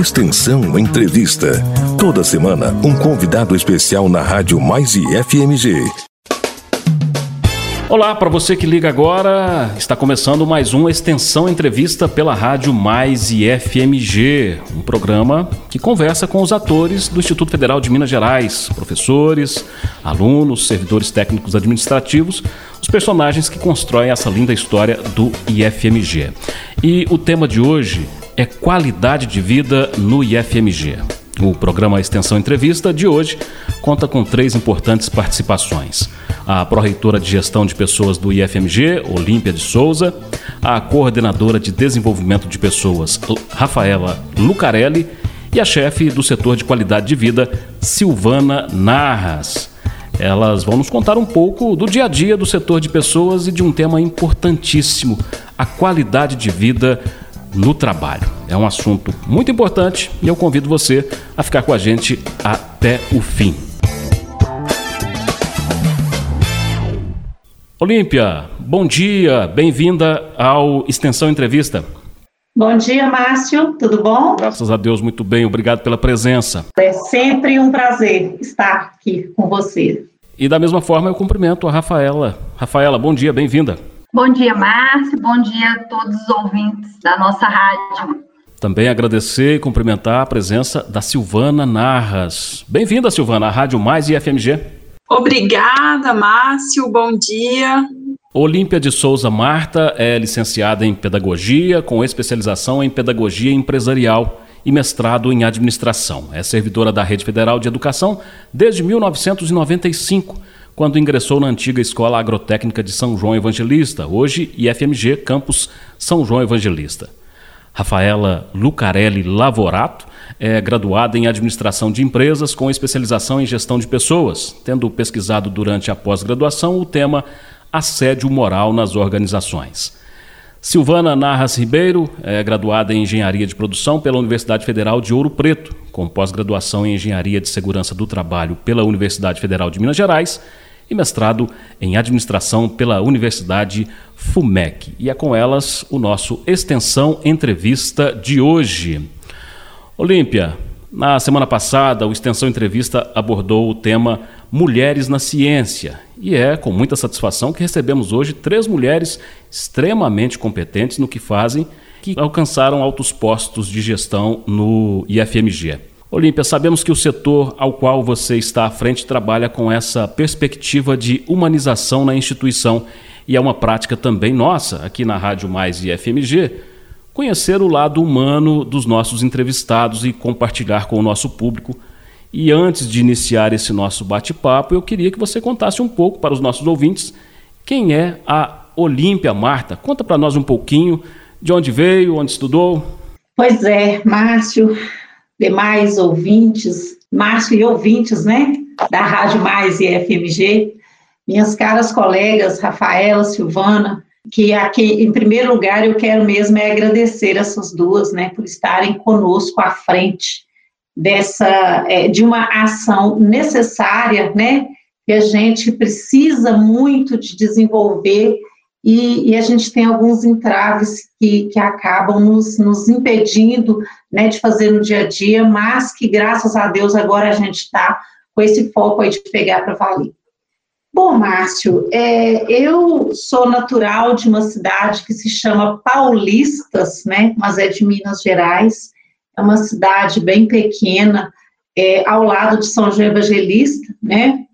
Extensão Entrevista. Toda semana, um convidado especial na Rádio Mais e FMG. Olá, para você que liga agora, está começando mais uma extensão entrevista pela Rádio Mais e FMG, um programa que conversa com os atores do Instituto Federal de Minas Gerais, professores, alunos, servidores técnicos administrativos, os personagens que constroem essa linda história do IFMG. E o tema de hoje é qualidade de vida no IFMG. O programa Extensão Entrevista de hoje conta com três importantes participações. A pró-reitora de gestão de pessoas do IFMG, Olímpia de Souza, a coordenadora de desenvolvimento de pessoas, Rafaela Lucarelli, e a chefe do setor de qualidade de vida, Silvana Narras. Elas vão nos contar um pouco do dia a dia do setor de pessoas e de um tema importantíssimo, a qualidade de vida no trabalho. É um assunto muito importante e eu convido você a ficar com a gente até o fim. Olímpia, bom dia, bem-vinda ao Extensão Entrevista. Bom dia, Márcio, tudo bom? Graças a Deus, muito bem, obrigado pela presença. É sempre um prazer estar aqui com você. E da mesma forma eu cumprimento a Rafaela. Rafaela, bom dia, bem-vinda. Bom dia, Márcio. Bom dia a todos os ouvintes da nossa rádio. Também agradecer e cumprimentar a presença da Silvana Narras. Bem-vinda, Silvana, à Rádio Mais e FMG. Obrigada, Márcio. Bom dia. Olímpia de Souza Marta é licenciada em Pedagogia, com especialização em Pedagogia Empresarial e mestrado em Administração. É servidora da Rede Federal de Educação desde 1995 quando ingressou na antiga Escola Agrotécnica de São João Evangelista, hoje IFMG Campus São João Evangelista. Rafaela Lucarelli Lavorato é graduada em Administração de Empresas com especialização em Gestão de Pessoas, tendo pesquisado durante a pós-graduação o tema Assédio Moral nas Organizações. Silvana Narras Ribeiro é graduada em Engenharia de Produção pela Universidade Federal de Ouro Preto, com pós-graduação em Engenharia de Segurança do Trabalho pela Universidade Federal de Minas Gerais e mestrado em administração pela Universidade FUMEC. E é com elas o nosso Extensão Entrevista de hoje. Olímpia, na semana passada, o Extensão Entrevista abordou o tema Mulheres na Ciência. E é com muita satisfação que recebemos hoje três mulheres extremamente competentes no que fazem, que alcançaram altos postos de gestão no IFMG. Olímpia, sabemos que o setor ao qual você está à frente trabalha com essa perspectiva de humanização na instituição e é uma prática também nossa, aqui na Rádio Mais e FMG, conhecer o lado humano dos nossos entrevistados e compartilhar com o nosso público. E antes de iniciar esse nosso bate-papo, eu queria que você contasse um pouco para os nossos ouvintes quem é a Olímpia Marta. Conta para nós um pouquinho de onde veio, onde estudou. Pois é, Márcio, demais ouvintes, Márcio e ouvintes, né, da Rádio Mais e FMG, minhas caras colegas, Rafaela, Silvana, que aqui, em primeiro lugar, eu quero mesmo é agradecer essas duas, né, por estarem conosco à frente dessa, é, de uma ação necessária, né, que a gente precisa muito de desenvolver e, e, a gente tem alguns entraves que, que acabam nos, nos impedindo né, de fazer no dia a dia, mas que graças a Deus agora a gente está com esse foco aí de pegar para valer. Bom, Márcio, é, eu sou natural de uma cidade que se chama Paulistas, né, mas é de Minas Gerais, é uma cidade bem pequena, é, ao lado de São João Evangelista, né,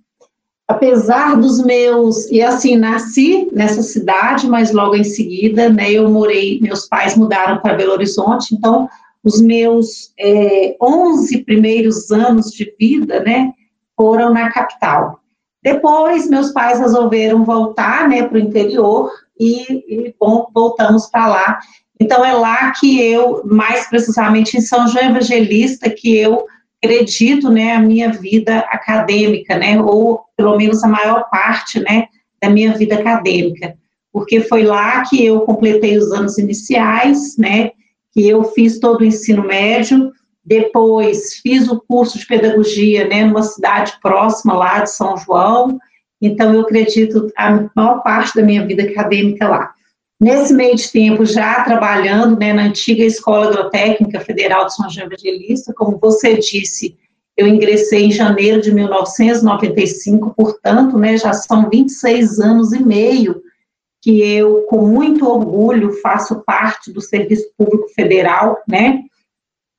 apesar dos meus, e assim, nasci nessa cidade, mas logo em seguida, né, eu morei, meus pais mudaram para Belo Horizonte, então, os meus é, 11 primeiros anos de vida, né, foram na capital. Depois, meus pais resolveram voltar, né, para o interior, e, e bom, voltamos para lá. Então, é lá que eu, mais precisamente em São João Evangelista, que eu acredito, né, a minha vida acadêmica, né, ou pelo menos a maior parte, né, da minha vida acadêmica, porque foi lá que eu completei os anos iniciais, né, que eu fiz todo o ensino médio, depois fiz o curso de pedagogia, né, numa cidade próxima lá de São João, então eu acredito a maior parte da minha vida acadêmica lá. Nesse meio de tempo, já trabalhando né, na antiga Escola Agrotécnica Federal de São João Evangelista, como você disse, eu ingressei em janeiro de 1995, portanto, né, já são 26 anos e meio que eu, com muito orgulho, faço parte do Serviço Público Federal, né?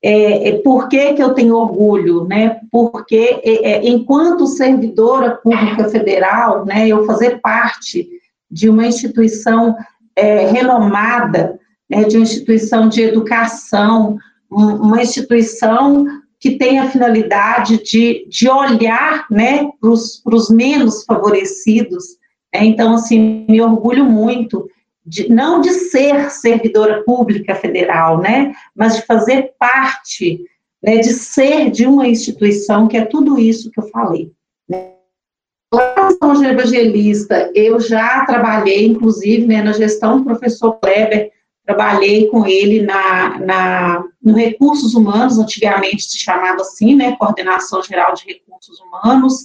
É, é, por que, que eu tenho orgulho? Né? Porque, é, é, enquanto servidora pública federal, né, eu fazer parte de uma instituição é, renomada, né, de uma instituição de educação, uma instituição que tem a finalidade de, de olhar né, para os menos favorecidos. Né? Então, assim, me orgulho muito de, não de ser servidora pública federal, né, mas de fazer parte, né, de ser de uma instituição que é tudo isso que eu falei. Lá no Evangelista, eu já trabalhei, inclusive, né, na gestão do professor Kleber, trabalhei com ele na, na, no Recursos Humanos, antigamente se chamava assim, né, Coordenação Geral de Recursos Humanos,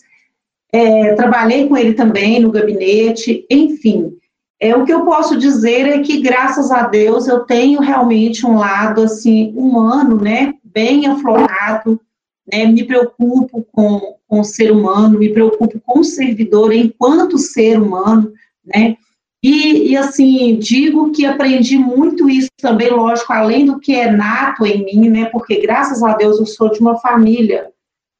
é, trabalhei com ele também no gabinete, enfim, é, o que eu posso dizer é que, graças a Deus, eu tenho realmente um lado, assim, humano, né, bem aflorado, né, me preocupo com, com o ser humano, me preocupo com o servidor enquanto ser humano, né, e, e, assim, digo que aprendi muito isso também, lógico, além do que é nato em mim, né, porque graças a Deus eu sou de uma família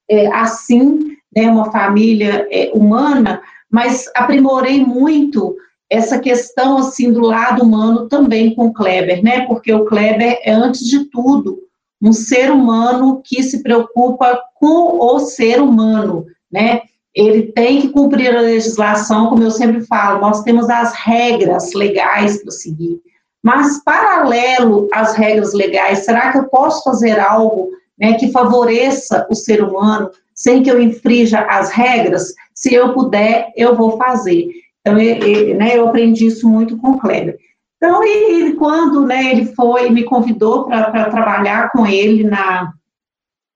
é, assim, né, uma família é, humana, mas aprimorei muito essa questão, assim, do lado humano também com o Kleber, né, porque o Kleber é, antes de tudo, um ser humano que se preocupa com o ser humano, né, ele tem que cumprir a legislação, como eu sempre falo, nós temos as regras legais para seguir, mas paralelo às regras legais, será que eu posso fazer algo né, que favoreça o ser humano sem que eu infrinja as regras? Se eu puder, eu vou fazer. Então, ele, né, eu aprendi isso muito com o Kleber. Então, e, quando né, ele foi, me convidou para trabalhar com ele na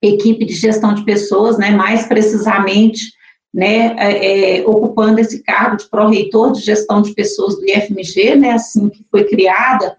equipe de gestão de pessoas, né, mais precisamente né, é, é, ocupando esse cargo de pró-reitor de gestão de pessoas do IFMG, né, assim que foi criada,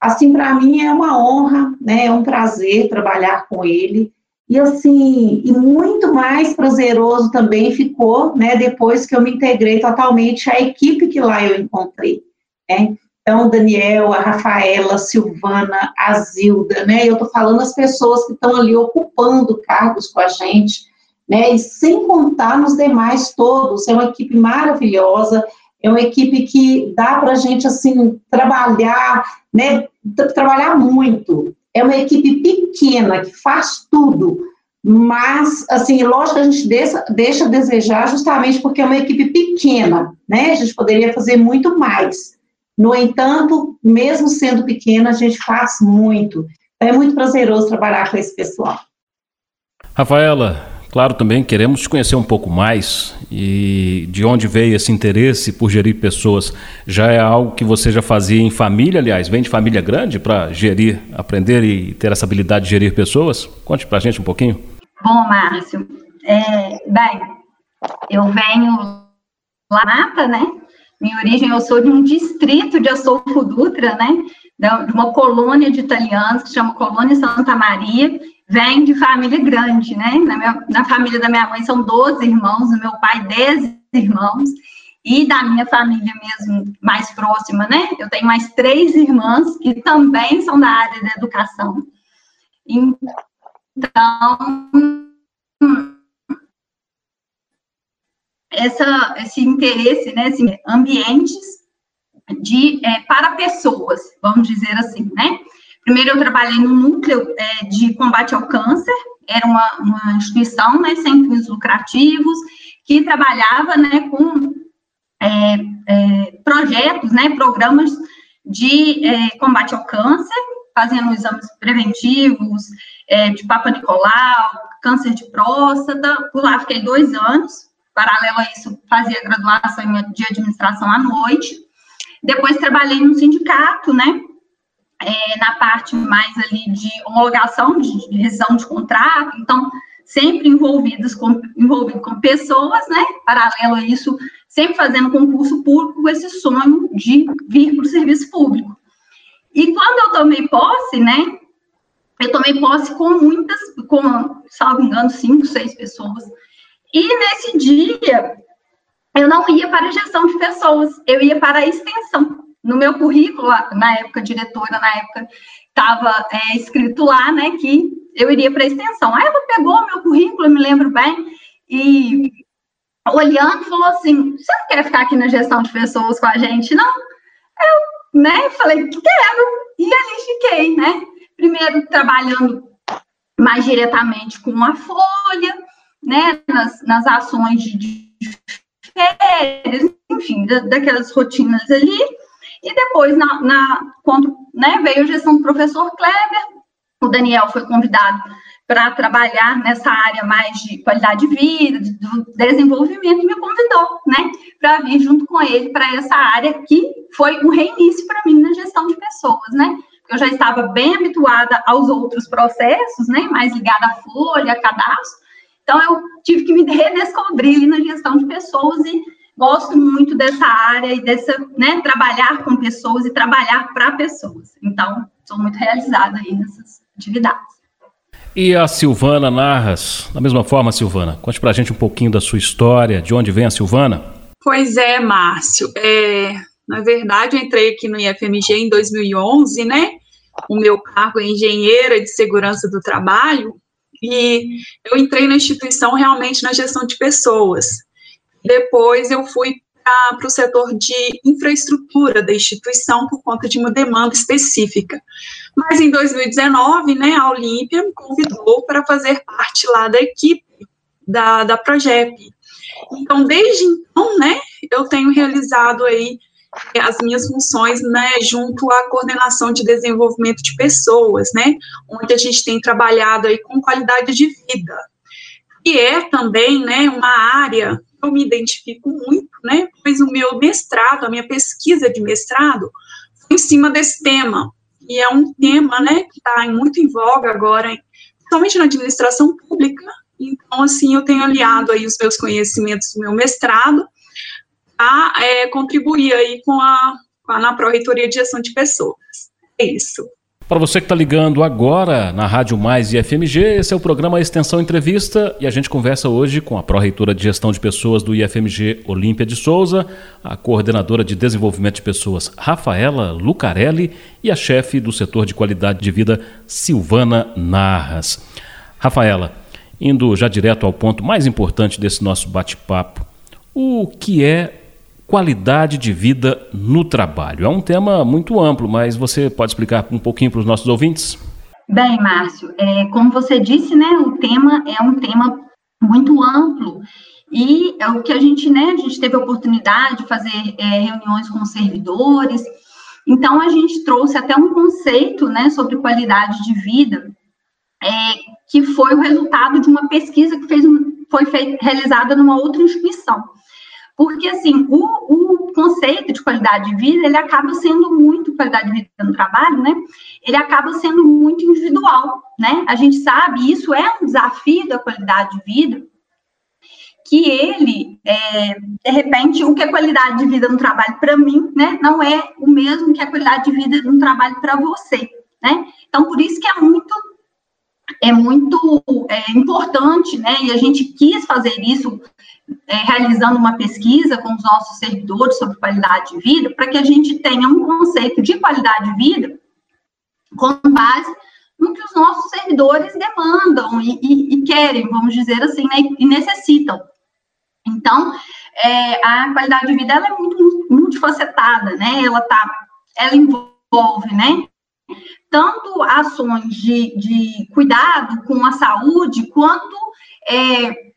assim, para mim é uma honra, né, é um prazer trabalhar com ele, e assim, e muito mais prazeroso também ficou, né, depois que eu me integrei totalmente à equipe que lá eu encontrei, né, então, Daniel, a Rafaela, a Silvana, a Zilda, né, eu tô falando as pessoas que estão ali ocupando cargos com a gente, né? E sem contar nos demais todos, é uma equipe maravilhosa, é uma equipe que dá para a gente, assim, trabalhar, né? Trabalhar muito. É uma equipe pequena, que faz tudo, mas, assim, lógico que a gente deixa, deixa a desejar justamente porque é uma equipe pequena, né? A gente poderia fazer muito mais. No entanto, mesmo sendo pequena, a gente faz muito. É muito prazeroso trabalhar com esse pessoal. Rafaela, Claro, também queremos te conhecer um pouco mais e de onde veio esse interesse por gerir pessoas. Já é algo que você já fazia em família, aliás, vem de família grande para gerir, aprender e ter essa habilidade de gerir pessoas? Conte para a gente um pouquinho. Bom, Márcio, é, bem, eu venho lá Mata, né? Minha origem, eu sou de um distrito de Astolfo Dutra, né? De uma colônia de italianos que chama Colônia Santa Maria, vem de família grande, né? Na, minha, na família da minha mãe são 12 irmãos, do meu pai 10 irmãos, e da minha família mesmo mais próxima, né? Eu tenho mais três irmãs que também são da área da educação. Então, essa, esse interesse, né, assim, ambientes de é, para pessoas, vamos dizer assim, né? Primeiro, eu trabalhei no núcleo é, de combate ao câncer, era uma, uma instituição né, sem fins lucrativos, que trabalhava né, com é, é, projetos, né, programas de é, combate ao câncer, fazendo exames preventivos é, de Papa Nicolau, câncer de próstata. Por lá fiquei dois anos. Paralelo a isso, fazia graduação de administração à noite. Depois trabalhei no sindicato, né, é, na parte mais ali de homologação, de, de de contrato, então, sempre envolvidos com, envolvido com pessoas, né, paralelo a isso, sempre fazendo concurso público com esse sonho de vir para o serviço público. E quando eu tomei posse, né, eu tomei posse com muitas, com, salvo engano, cinco, seis pessoas. E nesse dia, eu não ia para gestão de pessoas, eu ia para a extensão. No meu currículo, na época, diretora, na época, estava é, escrito lá, né, que eu iria para a extensão. Aí ela pegou meu currículo, eu me lembro bem, e olhando, falou assim: você não quer ficar aqui na gestão de pessoas com a gente, não? Eu, né, falei, quero, e ali fiquei, né? Primeiro trabalhando mais diretamente com a Folha, né, nas, nas ações de, de férias, enfim, da, daquelas rotinas ali, e depois, na, na, quando né, veio a gestão do professor Kleber, o Daniel foi convidado para trabalhar nessa área mais de qualidade de vida, de, desenvolvimento, e me convidou, né, para vir junto com ele para essa área que foi um reinício para mim na gestão de pessoas, né. Eu já estava bem habituada aos outros processos, né, mais ligada à folha, a cadastro, então eu tive que me redescobrir na gestão de pessoas e gosto muito dessa área e dessa, né, trabalhar com pessoas e trabalhar para pessoas. Então, sou muito realizada aí nessas atividades. E a Silvana Narras, da mesma forma, Silvana, conte pra gente um pouquinho da sua história, de onde vem a Silvana? Pois é, Márcio. É, na verdade, eu entrei aqui no IFMG em 2011, né? O meu cargo é engenheira de segurança do trabalho e eu entrei na instituição realmente na gestão de pessoas. Depois eu fui para o setor de infraestrutura da instituição por conta de uma demanda específica. Mas em 2019, né, a Olímpia me convidou para fazer parte lá da equipe da, da Progep. Então, desde então, né, eu tenho realizado aí as minhas funções, né, junto à coordenação de desenvolvimento de pessoas, né, onde a gente tem trabalhado aí com qualidade de vida, e é também, né, uma área eu me identifico muito, né? Pois o meu mestrado, a minha pesquisa de mestrado, foi em cima desse tema. E é um tema, né, que está muito em voga agora, principalmente na administração pública. Então, assim, eu tenho aliado aí os meus conhecimentos do meu mestrado a é, contribuir aí com a, com a na Pró-Reitoria de Gestão de Pessoas. É isso. Para você que está ligando agora na Rádio Mais e esse é o programa Extensão Entrevista e a gente conversa hoje com a pró-reitora de Gestão de Pessoas do IFMG, Olímpia de Souza, a coordenadora de Desenvolvimento de Pessoas, Rafaela Lucarelli, e a chefe do setor de qualidade de vida, Silvana Narras. Rafaela, indo já direto ao ponto mais importante desse nosso bate-papo, o que é qualidade de vida no trabalho. É um tema muito amplo, mas você pode explicar um pouquinho para os nossos ouvintes? Bem, Márcio, é, como você disse, né, o tema é um tema muito amplo e é o que a gente, né, a gente teve a oportunidade de fazer é, reuniões com servidores, então a gente trouxe até um conceito, né, sobre qualidade de vida, é, que foi o resultado de uma pesquisa que fez, foi feita, realizada numa outra instituição. Porque, assim, o, o, conceito de qualidade de vida, ele acaba sendo muito, qualidade de vida no trabalho, né? Ele acaba sendo muito individual, né? A gente sabe, isso é um desafio da qualidade de vida, que ele, é, de repente, o que é qualidade de vida no trabalho para mim, né? Não é o mesmo que a qualidade de vida no trabalho para você, né? Então, por isso que é muito é muito é, importante, né? E a gente quis fazer isso é, realizando uma pesquisa com os nossos servidores sobre qualidade de vida, para que a gente tenha um conceito de qualidade de vida com base no que os nossos servidores demandam e, e, e querem, vamos dizer assim, né, e necessitam. Então, é, a qualidade de vida ela é muito multifacetada, né? Ela tá, ela envolve, né? Tanto ações de, de cuidado com a saúde, quanto é,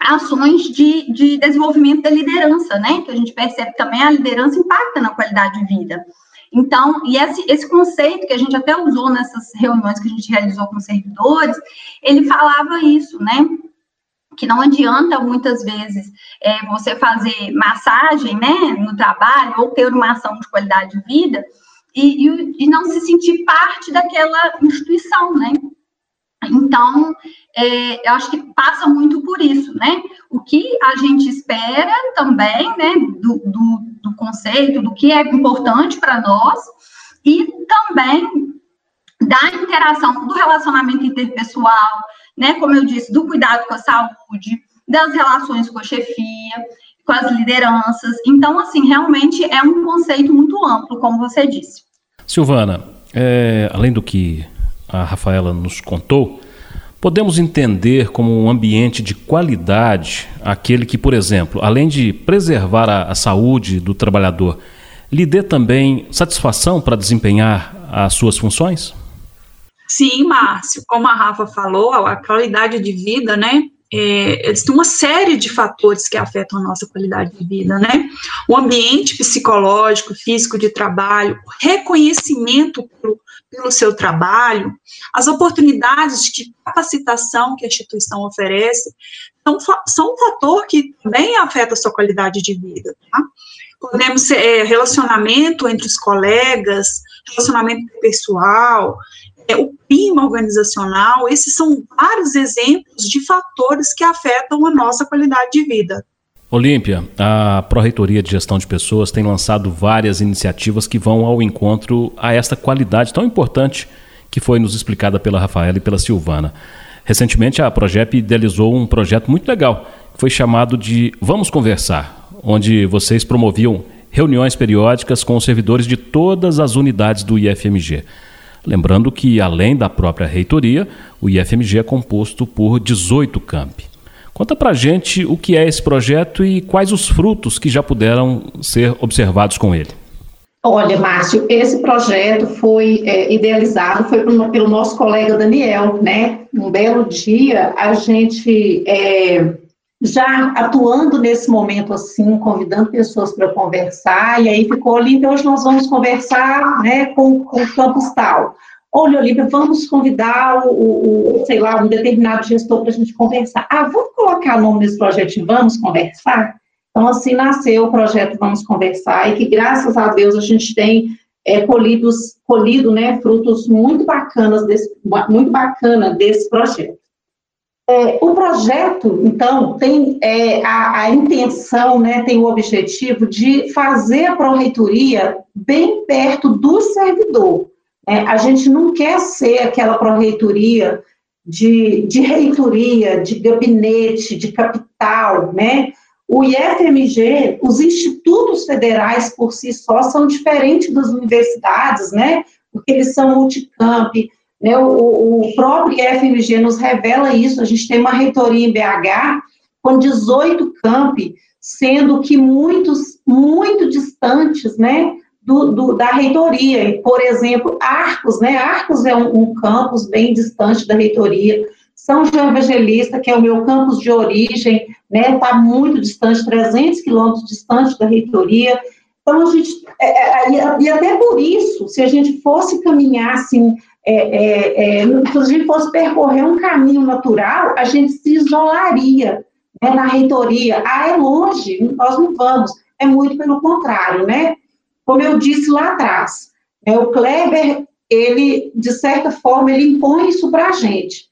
ações de, de desenvolvimento da liderança, né? Que a gente percebe também a liderança impacta na qualidade de vida. Então, e esse, esse conceito que a gente até usou nessas reuniões que a gente realizou com servidores, ele falava isso, né? Que não adianta muitas vezes é, você fazer massagem, né, no trabalho, ou ter uma ação de qualidade de vida, e, e, e não se sentir parte daquela instituição, né? Então, é, eu acho que passa muito por isso, né? O que a gente espera também, né, do, do, do conceito, do que é importante para nós, e também da interação, do relacionamento interpessoal, né, como eu disse, do cuidado com a saúde, das relações com a chefia, com as lideranças. Então, assim, realmente é um conceito muito amplo, como você disse. Silvana, é, além do que a Rafaela nos contou, podemos entender como um ambiente de qualidade aquele que, por exemplo, além de preservar a, a saúde do trabalhador, lhe dê também satisfação para desempenhar as suas funções? Sim, Márcio, como a Rafa falou, a qualidade de vida, né? É, existem uma série de fatores que afetam a nossa qualidade de vida, né? O ambiente psicológico, físico de trabalho, reconhecimento pelo, pelo seu trabalho, as oportunidades de capacitação que a instituição oferece, são, são um fator que também afeta a sua qualidade de vida, tá? Podemos ser é, relacionamento entre os colegas, relacionamento pessoal, é, o clima organizacional, esses são vários exemplos de fatores que afetam a nossa qualidade de vida. Olímpia, a Pró-Reitoria de Gestão de Pessoas tem lançado várias iniciativas que vão ao encontro a esta qualidade tão importante que foi nos explicada pela Rafaela e pela Silvana. Recentemente, a Progep idealizou um projeto muito legal, que foi chamado de Vamos Conversar, onde vocês promoviam reuniões periódicas com os servidores de todas as unidades do IFMG. Lembrando que, além da própria reitoria, o IFMG é composto por 18 campi. Conta pra gente o que é esse projeto e quais os frutos que já puderam ser observados com ele. Olha, Márcio, esse projeto foi é, idealizado, foi pelo nosso colega Daniel, né? Um belo dia, a gente é, já atuando nesse momento assim, convidando pessoas para conversar, e aí ficou, Olímpia, hoje nós vamos conversar né, com, com o campus tal. Olha, Olímpia, vamos convidar o, o, sei lá, um determinado gestor para a gente conversar. Ah, vamos colocar o nome desse projeto e vamos conversar? Então, assim nasceu o projeto Vamos Conversar, e que, graças a Deus, a gente tem é, colhidos, colhido né, frutos muito bacanas desse, muito bacana desse projeto. É, o projeto, então, tem é, a, a, intenção, né, tem o objetivo de fazer a pró-reitoria bem perto do servidor. É, a gente não quer ser aquela pró-reitoria de, de reitoria, de gabinete, de capital, né? O IFMG, os institutos federais por si só são diferentes das universidades, né? Porque eles são multicamp, né, o, o próprio IFMG nos revela isso, a gente tem uma reitoria em BH com 18 campi, sendo que muitos, muito distantes, né, do, do, da reitoria. Por exemplo, Arcos, né, Arcos é um, um campus bem distante da reitoria, São João Evangelista, que é o meu campus de origem, né, está muito distante, 300 quilômetros distante da reitoria, então, a gente, é, é, e até por isso, se a gente fosse caminhar assim, é, é, é, gente fosse percorrer um caminho natural, a gente se isolaria né, na reitoria. Ah, é longe, nós não vamos. É muito pelo contrário, né? Como eu disse lá atrás, né, o Kleber, ele, de certa forma, ele impõe isso para a gente,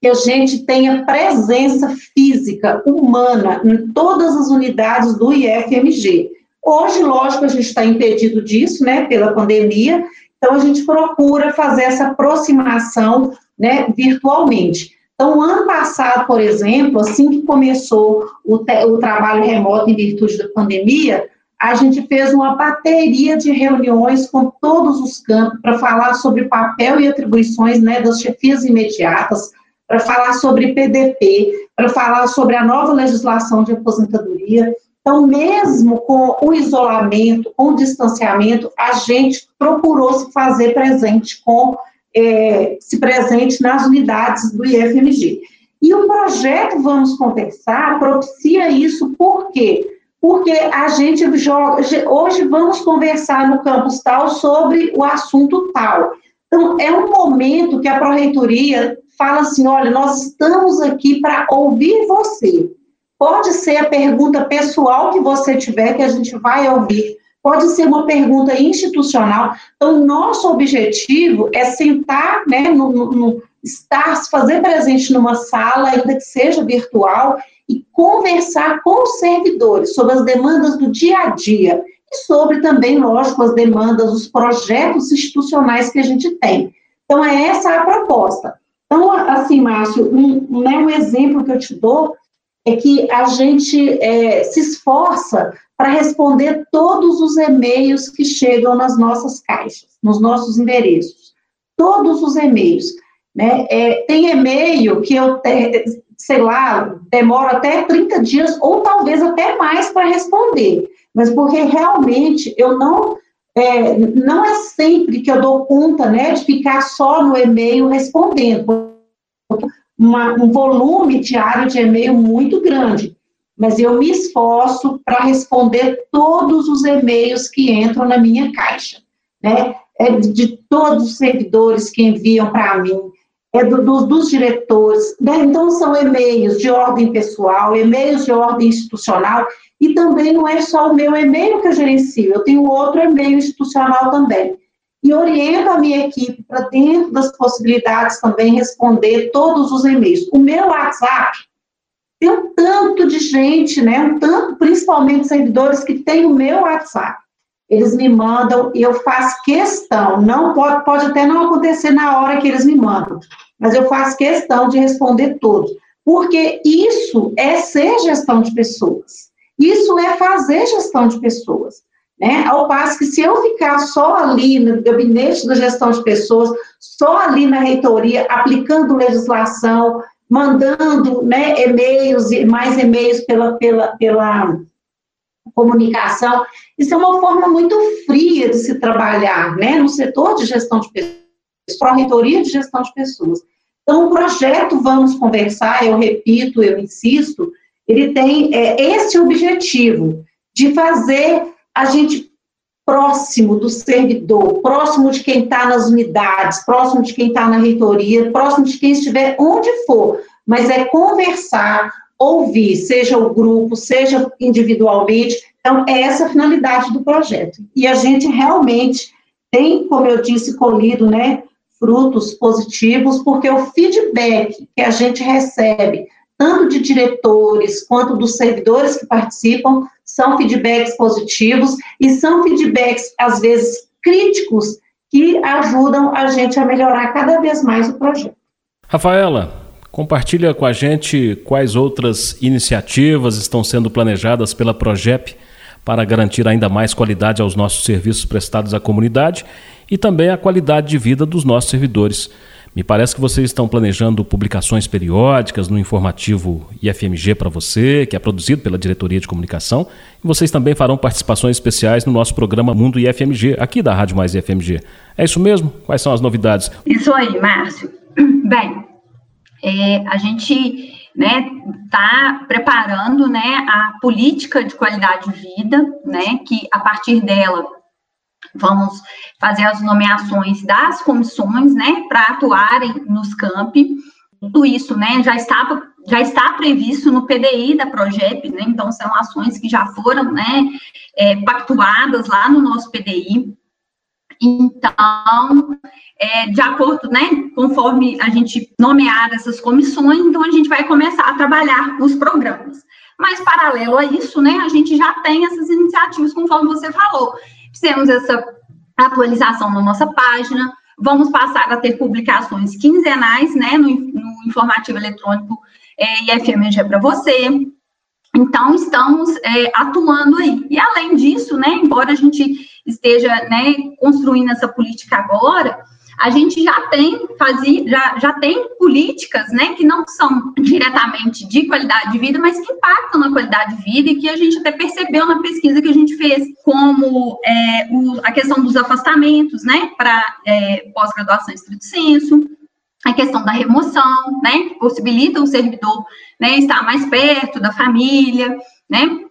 que a gente tenha presença física, humana, em todas as unidades do IFMG. Hoje, lógico, a gente está impedido disso, né, pela pandemia, então, a gente procura fazer essa aproximação né, virtualmente. Então, ano passado, por exemplo, assim que começou o, o trabalho remoto em virtude da pandemia, a gente fez uma bateria de reuniões com todos os campos para falar sobre papel e atribuições né, das chefias imediatas, para falar sobre PDP, para falar sobre a nova legislação de aposentadoria. Então, mesmo com o isolamento, com o distanciamento, a gente procurou se fazer presente com é, se presente nas unidades do IFMG. E o projeto Vamos Conversar propicia isso, por quê? Porque a gente joga, hoje vamos conversar no campus tal sobre o assunto tal. Então, é um momento que a Proreitoria fala assim: olha, nós estamos aqui para ouvir você. Pode ser a pergunta pessoal que você tiver, que a gente vai ouvir. Pode ser uma pergunta institucional. Então, nosso objetivo é sentar né, no, no, estar, se fazer presente numa sala, ainda que seja virtual, e conversar com os servidores sobre as demandas do dia a dia e sobre também, lógico, as demandas, os projetos institucionais que a gente tem. Então, é essa a proposta. Então, assim, Márcio, um, né, um exemplo que eu te dou é que a gente é, se esforça para responder todos os e-mails que chegam nas nossas caixas, nos nossos endereços. Todos os e-mails. Né? É, tem e-mail que eu, te, sei lá, demoro até 30 dias ou talvez até mais para responder, mas porque realmente eu não. É, não é sempre que eu dou conta né, de ficar só no e-mail respondendo. Uma, um volume diário de e-mail muito grande mas eu me esforço para responder todos os e-mails que entram na minha caixa, né? É de todos os servidores que enviam para mim, é do, do, dos diretores, né? Então, são e-mails de ordem pessoal, e-mails de ordem institucional, e também não é só o meu e-mail que eu gerencio, eu tenho outro e-mail institucional também. E oriento a minha equipe para, dentro das possibilidades, também responder todos os e-mails. O meu WhatsApp, tem um tanto de gente, né? Um tanto, principalmente servidores que têm o meu WhatsApp. Eles me mandam e eu faço questão. Não pode, pode até não acontecer na hora que eles me mandam, mas eu faço questão de responder todos, porque isso é ser gestão de pessoas. Isso é fazer gestão de pessoas. Né? Ao passo que se eu ficar só ali no gabinete da gestão de pessoas, só ali na reitoria, aplicando legislação, mandando né, e-mails e mais e-mails pela, pela, pela comunicação. Isso é uma forma muito fria de se trabalhar né, no setor de gestão de pessoas, pró-reitoria de gestão de pessoas. Então, o projeto Vamos Conversar, eu repito, eu insisto, ele tem é, esse objetivo de fazer a gente próximo do servidor, próximo de quem está nas unidades, próximo de quem está na reitoria, próximo de quem estiver onde for, mas é conversar, ouvir, seja o grupo, seja individualmente. Então, é essa a finalidade do projeto. E a gente realmente tem, como eu disse, colhido, né, frutos positivos, porque o feedback que a gente recebe, tanto de diretores quanto dos servidores que participam, são feedbacks positivos e são feedbacks, às vezes, críticos, que ajudam a gente a melhorar cada vez mais o projeto. Rafaela, compartilha com a gente quais outras iniciativas estão sendo planejadas pela Progep para garantir ainda mais qualidade aos nossos serviços prestados à comunidade e também a qualidade de vida dos nossos servidores. Me parece que vocês estão planejando publicações periódicas no informativo IFMG para você, que é produzido pela Diretoria de Comunicação, e vocês também farão participações especiais no nosso programa Mundo IFMG, aqui da Rádio Mais IFMG. É isso mesmo? Quais são as novidades? Isso aí, Márcio. Bem, é, a gente né, está preparando né, a política de qualidade de vida, né, que a partir dela vamos fazer as nomeações das comissões, né, para atuarem nos campi. Tudo isso, né, já estava já está previsto no PDI da Progep, né, então são ações que já foram, né, é, pactuadas lá no nosso PDI. Então, é, de acordo, né, conforme a gente nomear essas comissões, então a gente vai começar a trabalhar os programas. Mas, paralelo a isso, né, a gente já tem essas iniciativas, conforme você falou. Fizemos essa atualização na nossa página, vamos passar a ter publicações quinzenais, né, no, no informativo eletrônico é, IFMG para você. Então, estamos é, atuando aí. E, além disso, né, embora a gente esteja né, construindo essa política agora, a gente já tem fazia, já, já tem políticas né, que não são diretamente de qualidade de vida, mas que impactam na qualidade de vida e que a gente até percebeu na pesquisa que a gente fez, como é, o, a questão dos afastamentos né, para é, pós-graduação estrito senso, a questão da remoção, né, que possibilita o servidor né, estar mais perto da família, né,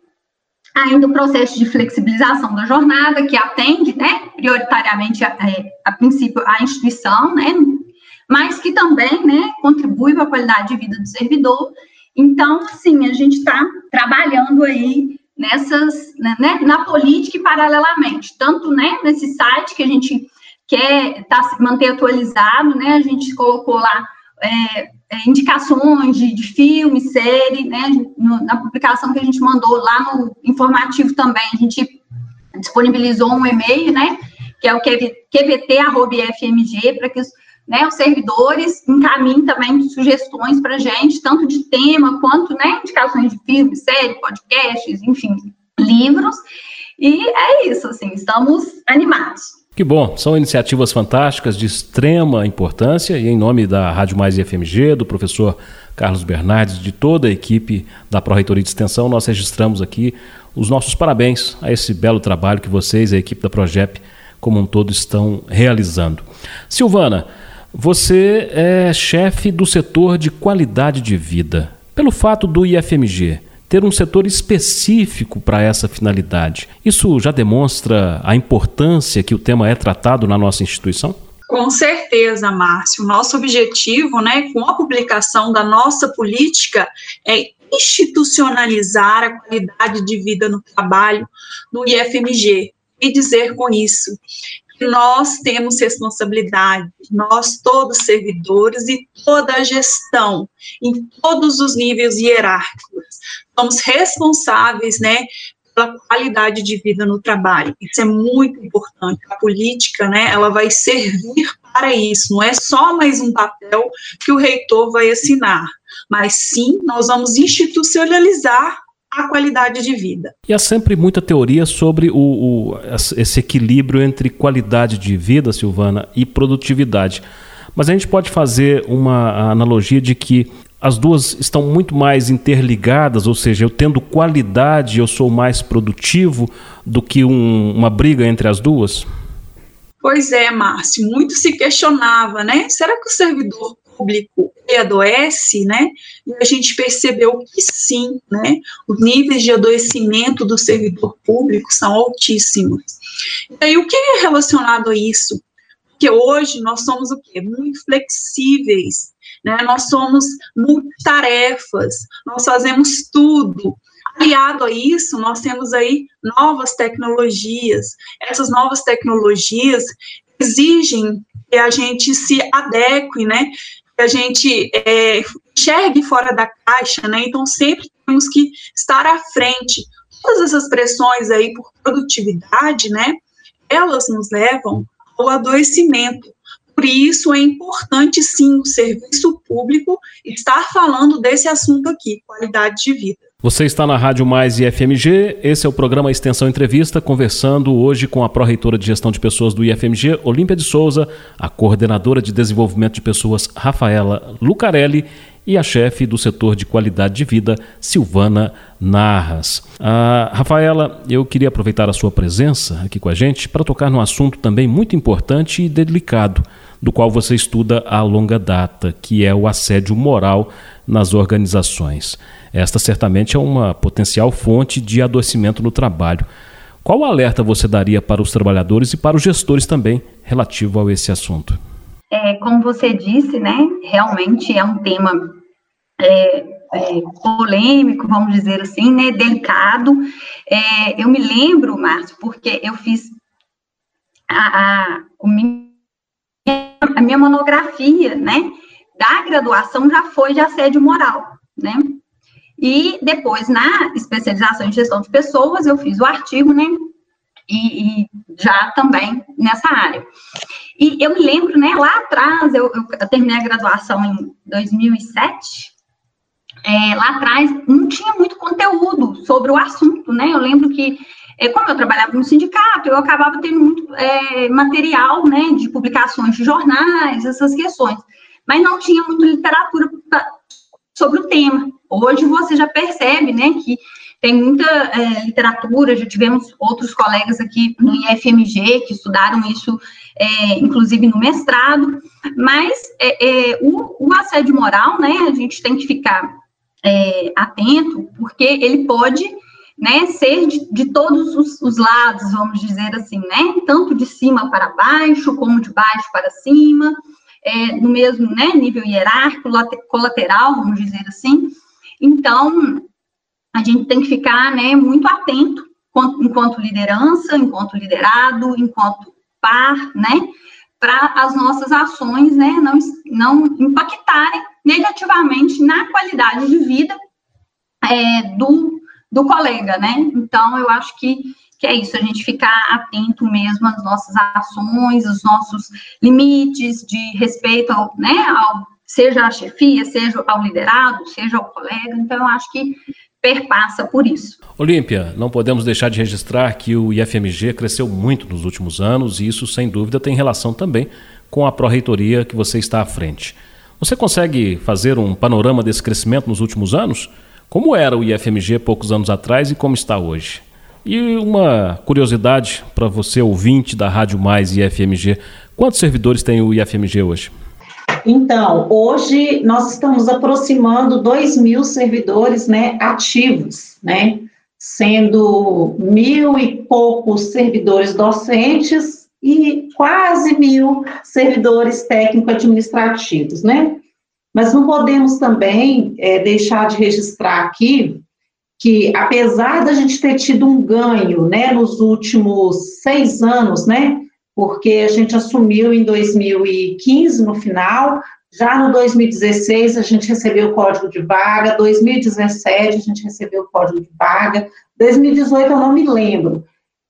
ainda o processo de flexibilização da jornada, que atende, né, prioritariamente, a, é, a princípio, a instituição, né, mas que também, né, contribui para a qualidade de vida do servidor. Então, sim, a gente está trabalhando aí nessas, né, né, na política e paralelamente, tanto, né, nesse site que a gente quer tá, manter atualizado, né, a gente colocou lá é, é, indicações de, de filme, série, né? No, na publicação que a gente mandou lá no informativo também, a gente disponibilizou um e-mail, né? Que é o qvt.fmg, para que os, né, os servidores encaminhem também sugestões para a gente, tanto de tema quanto né, indicações de filmes, séries, podcasts, enfim, livros. E é isso, assim, estamos animados. Que bom, são iniciativas fantásticas de extrema importância e em nome da Rádio Mais e FMG, do professor Carlos Bernardes, de toda a equipe da Pró-Reitoria de Extensão, nós registramos aqui os nossos parabéns a esse belo trabalho que vocês, a equipe da Progep, como um todo, estão realizando. Silvana, você é chefe do setor de qualidade de vida. Pelo fato do IFMG ter um setor específico para essa finalidade, isso já demonstra a importância que o tema é tratado na nossa instituição? Com certeza, Márcio. Nosso objetivo, né, com a publicação da nossa política, é institucionalizar a qualidade de vida no trabalho no IFMG. E dizer com isso nós temos responsabilidade, nós todos servidores e toda a gestão, em todos os níveis hierárquicos, somos responsáveis, né, pela qualidade de vida no trabalho. Isso é muito importante. A política, né, ela vai servir para isso. Não é só mais um papel que o reitor vai assinar, mas sim nós vamos institucionalizar a qualidade de vida. E há sempre muita teoria sobre o, o, esse equilíbrio entre qualidade de vida, Silvana, e produtividade. Mas a gente pode fazer uma analogia de que as duas estão muito mais interligadas, ou seja, eu tendo qualidade, eu sou mais produtivo do que um, uma briga entre as duas? Pois é, Márcio, muito se questionava, né? Será que o servidor público adoece, né? E a gente percebeu que sim, né? Os níveis de adoecimento do servidor público são altíssimos. E aí, o que é relacionado a isso? Porque hoje nós somos o quê? Muito flexíveis, né? Nós somos multitarefas, nós fazemos tudo. Aliado a isso, nós temos aí novas tecnologias. Essas novas tecnologias exigem que a gente se adeque, né? Que a gente é, enxergue fora da caixa, né? Então, sempre temos que estar à frente. Todas essas pressões aí por produtividade, né? Elas nos levam ao adoecimento. Por isso é importante sim o serviço público estar falando desse assunto aqui, qualidade de vida. Você está na Rádio Mais IFMG, esse é o programa Extensão Entrevista, conversando hoje com a pró-reitora de Gestão de Pessoas do IFMG, Olímpia de Souza, a coordenadora de Desenvolvimento de Pessoas, Rafaela Lucarelli, e a chefe do setor de qualidade de vida, Silvana Narras. Ah, Rafaela, eu queria aproveitar a sua presença aqui com a gente para tocar num assunto também muito importante e delicado do qual você estuda a longa data, que é o assédio moral nas organizações. Esta certamente é uma potencial fonte de adoecimento no trabalho. Qual alerta você daria para os trabalhadores e para os gestores também relativo a esse assunto? É, como você disse, né, realmente é um tema é, é, polêmico, vamos dizer assim, né, delicado. É, eu me lembro, Márcio, porque eu fiz a, a, a minha monografia, né, da graduação já foi de assédio moral, né? E depois, na especialização em gestão de pessoas, eu fiz o artigo, né? E, e já também nessa área. E eu me lembro, né, lá atrás, eu, eu, eu terminei a graduação em 2007, é, lá atrás não tinha muito conteúdo sobre o assunto, né? Eu lembro que é, como eu trabalhava no sindicato, eu acabava tendo muito é, material, né, de publicações de jornais, essas questões, mas não tinha muita literatura sobre o tema. Hoje você já percebe, né, que tem muita é, literatura, já tivemos outros colegas aqui no IFMG que estudaram isso, é, inclusive no mestrado, mas é, é, o, o, assédio moral, né, a gente tem que ficar é, atento, porque ele pode né, ser de, de todos os, os, lados, vamos dizer assim, né, tanto de cima para baixo, como de baixo para cima, é, no mesmo né, nível hierárquico, colateral, vamos dizer assim. Então, a gente tem que ficar né, muito atento enquanto liderança, enquanto liderado, enquanto par, né, para as nossas ações, né, não, não impactarem negativamente na qualidade de vida é, do, do colega, né? Então, eu acho que, que é isso, a gente ficar atento mesmo às nossas ações, os nossos limites de respeito ao, né, ao, seja a chefia, seja ao liderado, seja ao colega. Então, eu acho que perpassa por isso. Olímpia, não podemos deixar de registrar que o IFMG cresceu muito nos últimos anos e isso, sem dúvida, tem relação também com a pró-reitoria que você está à frente. Você consegue fazer um panorama desse crescimento nos últimos anos? Como era o IFMG poucos anos atrás e como está hoje? E uma curiosidade para você, ouvinte da Rádio Mais e IFMG: quantos servidores tem o IFMG hoje? Então, hoje nós estamos aproximando 2 mil servidores né, ativos, né, sendo mil e poucos servidores docentes e quase mil servidores técnico-administrativos, né? Mas não podemos também é, deixar de registrar aqui que, apesar da gente ter tido um ganho, né, nos últimos seis anos, né, porque a gente assumiu em 2015, no final, já no 2016 a gente recebeu o código de vaga, 2017 a gente recebeu o código de vaga, 2018 eu não me lembro.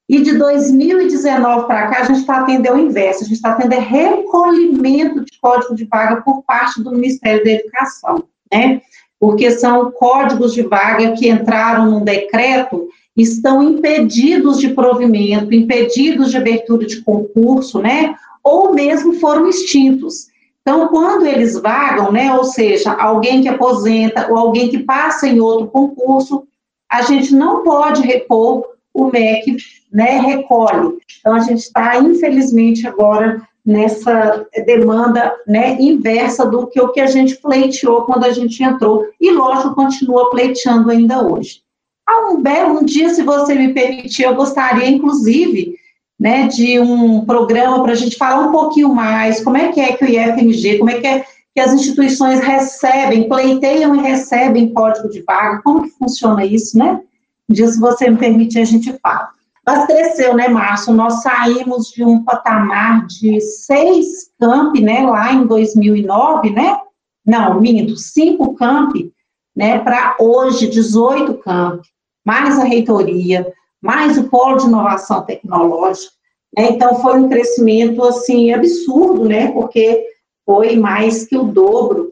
E de 2019 para cá, a gente está atendendo o inverso, a gente está tendo recolhimento de código de vaga por parte do Ministério da Educação, né? Porque são códigos de vaga que entraram num decreto estão impedidos de provimento, impedidos de abertura de concurso, né? Ou mesmo foram extintos. Então, quando eles vagam, né? Ou seja, alguém que aposenta ou alguém que passa em outro concurso, a gente não pode repor o MEC, né? Recolhe. Então, a gente está, infelizmente, agora nessa demanda né, inversa do que o que a gente pleiteou quando a gente entrou, e lógico, continua pleiteando ainda hoje. Ah, um belo um dia, se você me permitir, eu gostaria, inclusive, né, de um programa para a gente falar um pouquinho mais, como é que é que o IFMG, como é que é que as instituições recebem, pleiteiam e recebem código de vaga, como que funciona isso, né? Um dia, se você me permitir, a gente fala. Mas cresceu, né, Márcio? Nós saímos de um patamar de seis campi, né, lá em 2009, né? Não, minto, cinco campi, né, para hoje 18 campi mais a reitoria, mais o polo de inovação tecnológica. Né? Então, foi um crescimento, assim, absurdo, né? Porque foi mais que o dobro.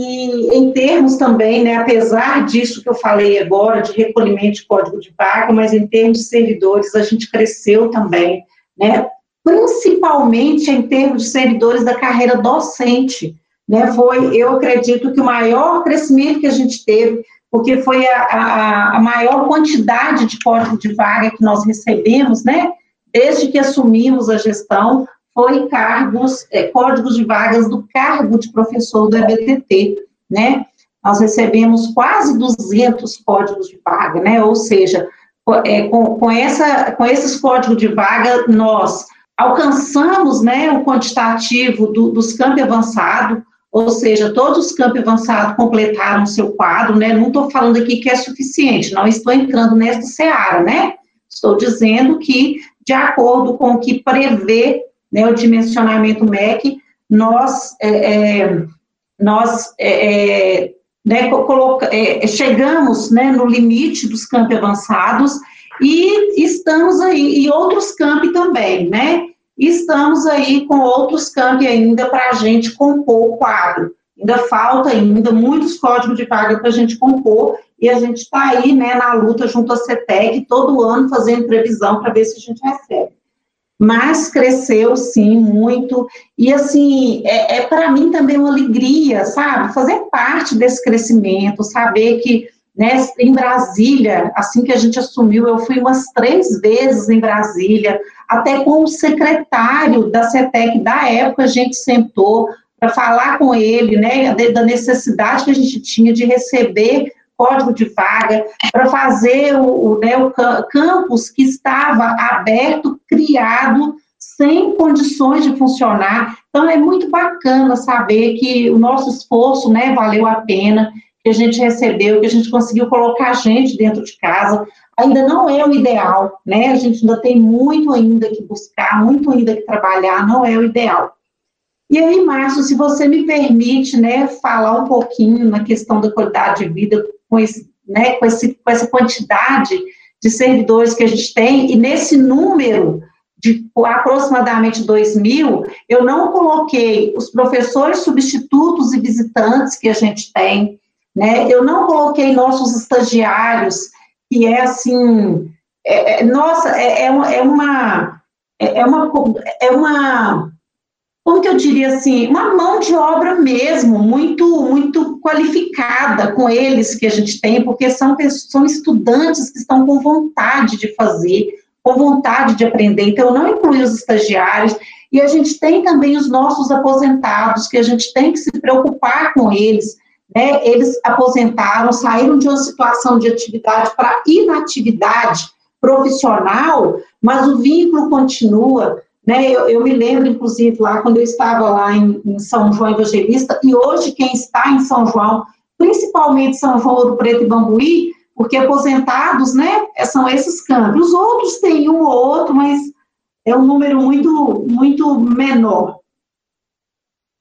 E em termos também, né, apesar disso que eu falei agora, de recolhimento de código de vaga, mas em termos de servidores, a gente cresceu também, né, principalmente em termos de servidores da carreira docente, né, foi, eu acredito que o maior crescimento que a gente teve porque foi a, a, a, maior quantidade de código de vaga que nós recebemos, né, desde que assumimos a gestão, foi cargos, é, códigos de vagas do cargo de professor do EBTT, né, nós recebemos quase 200 códigos de vaga, né, ou seja, é, com, com, essa, com esses códigos de vaga, nós alcançamos, né, o quantitativo do, dos campos avançados, ou seja, todos os campos avançados completaram o seu quadro, né? Não estou falando aqui que é suficiente, não estou entrando nessa seara, né? Estou dizendo que, de acordo com o que prevê né, o dimensionamento MEC, nós, é, é, nós é, é né, coloca, é, chegamos né, no limite dos campos avançados e estamos aí, e outros campos também, né? Estamos aí com outros campi ainda para a gente compor o quadro. Ainda falta ainda muitos códigos de vaga para a gente compor, e a gente está aí, né, na luta junto à CETEC, todo ano fazendo previsão para ver se a gente recebe. Mas cresceu, sim, muito, e assim, é, é para mim também uma alegria, sabe, fazer parte desse crescimento, saber que né, em Brasília, assim que a gente assumiu, eu fui umas três vezes em Brasília, até com o secretário da CETEC da época, a gente sentou para falar com ele, né, da necessidade que a gente tinha de receber código de vaga, para fazer o, o, né, o campus que estava aberto, criado, sem condições de funcionar. Então, é muito bacana saber que o nosso esforço, né, valeu a pena, que a gente recebeu, que a gente conseguiu colocar a gente dentro de casa, ainda não é o ideal, né? A gente ainda tem muito ainda que buscar, muito ainda que trabalhar, não é o ideal. E aí, Márcio, se você me permite, né, falar um pouquinho na questão da qualidade de vida com, esse, né, com, esse, com essa quantidade de servidores que a gente tem, e nesse número de aproximadamente 2 mil, eu não coloquei os professores substitutos e visitantes que a gente tem, né? Eu não coloquei nossos estagiários, que é assim, é, é, nossa, é, é, é uma, é uma, é uma como que eu diria assim, uma mão de obra mesmo, muito, muito qualificada com eles que a gente tem, porque são, são estudantes que estão com vontade de fazer, com vontade de aprender. Então, eu não incluí os estagiários, e a gente tem também os nossos aposentados, que a gente tem que se preocupar com eles. Né? Eles aposentaram, saíram de uma situação de atividade para inatividade profissional, mas o vínculo continua. Né? Eu, eu, me lembro, inclusive, lá quando eu estava lá em, em, São João Evangelista, e hoje quem está em São João, principalmente São João Ouro Preto e Bambuí, porque aposentados, né, são esses campos. Os outros têm um ou outro, mas é um número muito, muito menor.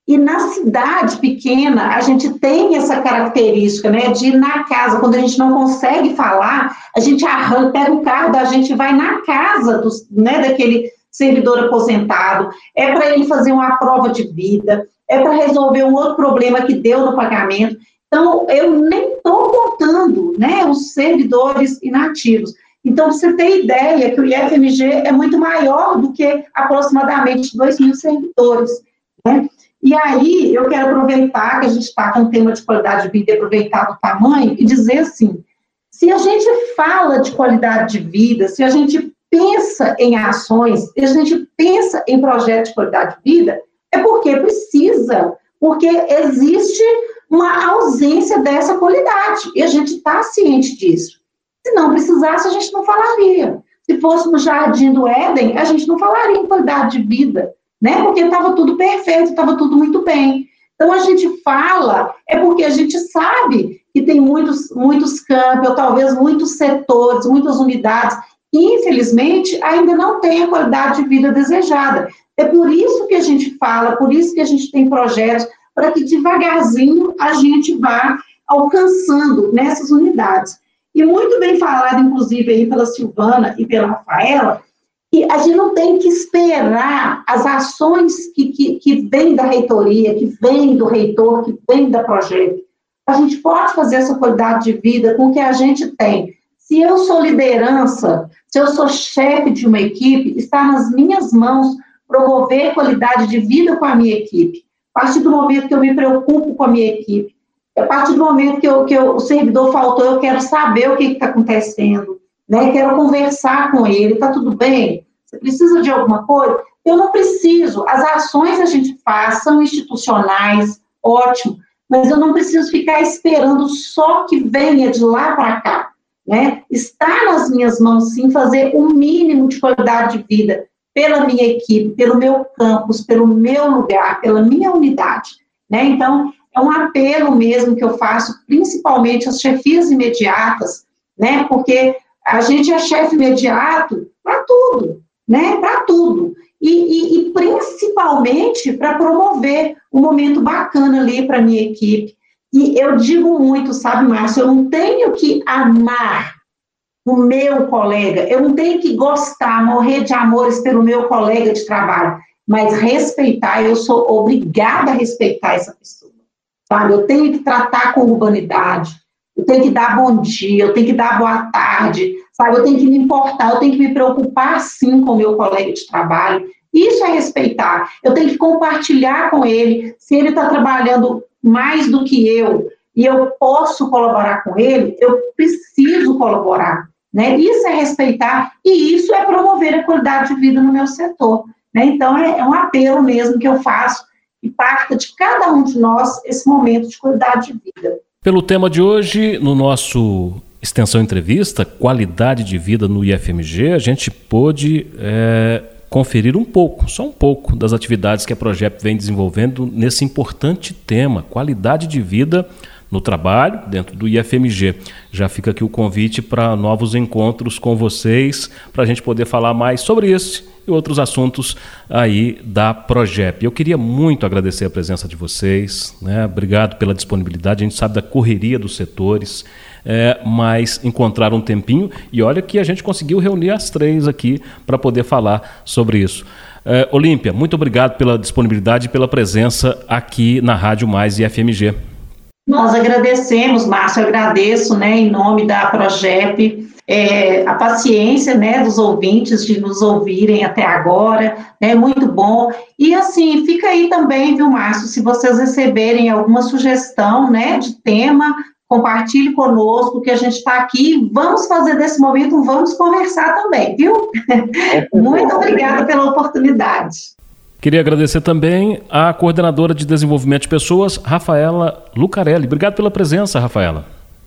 E na cidade pequena, a gente tem essa característica, né, de ir na casa, quando a gente não consegue falar, a gente arranca, pega o carro da gente vai na casa dos, né, daquele servidor aposentado, é para ele fazer uma prova de vida, é para resolver um outro problema que deu no pagamento. Então, eu nem estou contando né, os servidores inativos. Então, você tem ideia que o IFMG é muito maior do que aproximadamente 2 mil servidores. Né? E aí, eu quero aproveitar que a gente está com o tema de qualidade de vida e aproveitar o tamanho e dizer assim: se a gente fala de qualidade de vida, se a gente pensa em ações, a gente pensa em projetos de qualidade de vida, é porque precisa, porque existe uma ausência dessa qualidade, e a gente está ciente disso. Se não precisasse, a gente não falaria. Se fosse no Jardim do Éden, a gente não falaria em qualidade de vida, né? Porque estava tudo perfeito, estava tudo muito bem. Então, a gente fala, é porque a gente sabe que tem muitos, muitos campos, ou talvez muitos setores, muitas unidades infelizmente, ainda não tem a qualidade de vida desejada. É por isso que a gente fala, por isso que a gente tem projetos, para que devagarzinho a gente vá alcançando nessas unidades. E muito bem falado, inclusive, aí pela Silvana e pela Rafaela, que a gente não tem que esperar as ações que, que, que vêm da reitoria, que vêm do reitor, que vêm da projeto. A gente pode fazer essa qualidade de vida com o que a gente tem. Se eu sou liderança, se eu sou chefe de uma equipe, está nas minhas mãos promover qualidade de vida com a minha equipe. A partir do momento que eu me preocupo com a minha equipe, a partir do momento que, eu, que eu, o servidor faltou, eu quero saber o que está acontecendo, né? quero conversar com ele, está tudo bem? Você precisa de alguma coisa? Eu não preciso. As ações a gente faz são institucionais, ótimo, mas eu não preciso ficar esperando só que venha de lá para cá. Né? Está nas minhas mãos, sim, fazer o um mínimo de qualidade de vida pela minha equipe, pelo meu campus, pelo meu lugar, pela minha unidade. Né? Então, é um apelo mesmo que eu faço, principalmente às chefias imediatas, né? porque a gente é chefe imediato para tudo, né? para tudo. E, e, e principalmente para promover um momento bacana ali para a minha equipe, e eu digo muito, sabe, Márcio, eu não tenho que amar o meu colega, eu não tenho que gostar, morrer de amores pelo meu colega de trabalho, mas respeitar, eu sou obrigada a respeitar essa pessoa, sabe? Eu tenho que tratar com urbanidade, eu tenho que dar bom dia, eu tenho que dar boa tarde, sabe? Eu tenho que me importar, eu tenho que me preocupar sim com o meu colega de trabalho. Isso é respeitar. Eu tenho que compartilhar com ele se ele está trabalhando mais do que eu e eu posso colaborar com ele, eu preciso colaborar. Né? Isso é respeitar e isso é promover a qualidade de vida no meu setor. Né? Então, é, é um apelo mesmo que eu faço e parta de cada um de nós esse momento de qualidade de vida. Pelo tema de hoje, no nosso extensão entrevista, qualidade de vida no IFMG, a gente pôde é, conferir um pouco, só um pouco, das atividades que a Projeto vem desenvolvendo nesse importante tema, qualidade de vida no trabalho, dentro do IFMG. Já fica aqui o convite para novos encontros com vocês, para a gente poder falar mais sobre esse e outros assuntos aí da Progep. Eu queria muito agradecer a presença de vocês, né? obrigado pela disponibilidade, a gente sabe da correria dos setores, é, mas encontraram um tempinho e olha que a gente conseguiu reunir as três aqui para poder falar sobre isso. É, Olímpia, muito obrigado pela disponibilidade e pela presença aqui na Rádio Mais e FMG. Nós agradecemos, Márcio, agradeço, né, em nome da Progep, é, a paciência, né, dos ouvintes de nos ouvirem até agora, né, muito bom. E assim, fica aí também, viu, Márcio, se vocês receberem alguma sugestão, né, de tema, compartilhe conosco que a gente está aqui. Vamos fazer desse momento, vamos conversar também, viu? muito obrigada pela oportunidade. Queria agradecer também à coordenadora de desenvolvimento de pessoas, Rafaela Lucarelli. Obrigado pela presença, Rafaela.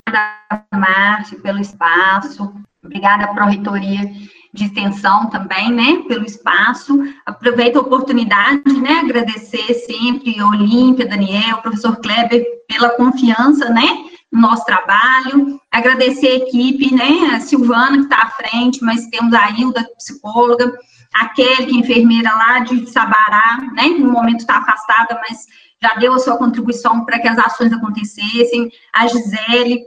Obrigada, Márcio, pelo espaço. Obrigada à Pró-Reitoria de Extensão também, né, pelo espaço. Aproveito a oportunidade, né, agradecer sempre a Olímpia, Daniel, professor Kleber, pela confiança, né, no nosso trabalho. Agradecer a equipe, né, a Silvana, que está à frente, mas temos a Hilda, psicóloga, a Kelly, que é enfermeira lá de Sabará, né, no momento está afastada, mas já deu a sua contribuição para que as ações acontecessem, a Gisele,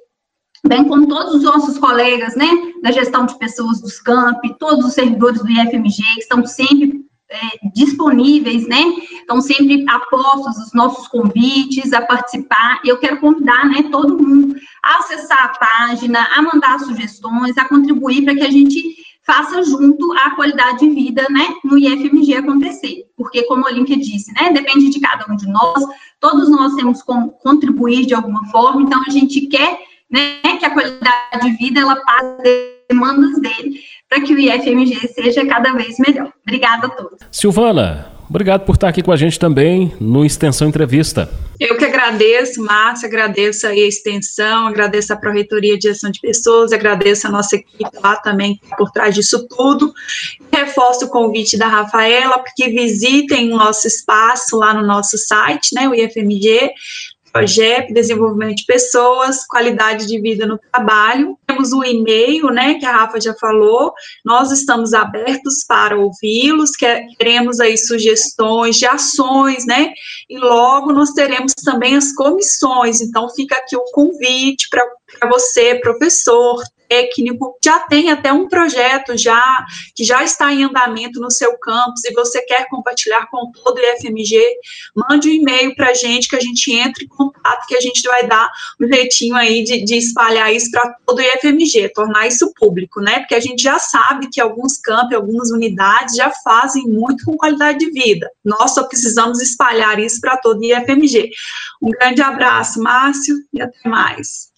bem como todos os nossos colegas, né, da gestão de pessoas dos campi, todos os servidores do IFMG, que estão sempre é, disponíveis, né, estão sempre apostos os nossos convites a participar, eu quero convidar, né, todo mundo a acessar a página, a mandar sugestões, a contribuir para que a gente faça junto a qualidade de vida, né, no IFMG acontecer. Porque, como a Olímpia disse, né, depende de cada um de nós, todos nós temos como contribuir de alguma forma, então a gente quer, né, que a qualidade de vida, ela passe demandas dele, para que o IFMG seja cada vez melhor. Obrigada a todos. Silvana, Obrigado por estar aqui com a gente também no Extensão Entrevista. Eu que agradeço, Márcia, agradeço aí a Extensão, agradeço a Proreitoria de Gestão de Pessoas, agradeço a nossa equipe lá também por trás disso tudo. Reforço o convite da Rafaela para que visitem o nosso espaço lá no nosso site, né, o IFMG, projeto, desenvolvimento de pessoas, qualidade de vida no trabalho. Temos o e-mail, né, que a Rafa já falou. Nós estamos abertos para ouvi-los, queremos aí sugestões de ações, né? E logo nós teremos também as comissões. Então fica aqui o convite para você, professor, técnico, já tem até um projeto já que já está em andamento no seu campus e você quer compartilhar com todo o IFMG, mande um e-mail para a gente que a gente entre em contato, que a gente vai dar um jeitinho aí de, de espalhar isso para todo o IFMG, tornar isso público, né? Porque a gente já sabe que alguns campos, algumas unidades já fazem muito com qualidade de vida. Nós só precisamos espalhar isso para todo o IFMG. Um grande abraço, Márcio, e até mais.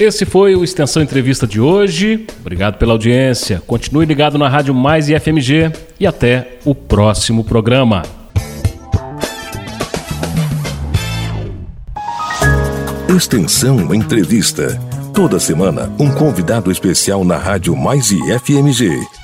Esse foi o Extensão Entrevista de hoje. Obrigado pela audiência. Continue ligado na Rádio Mais e FMG e até o próximo programa. Extensão Entrevista. Toda semana, um convidado especial na Rádio Mais e FMG.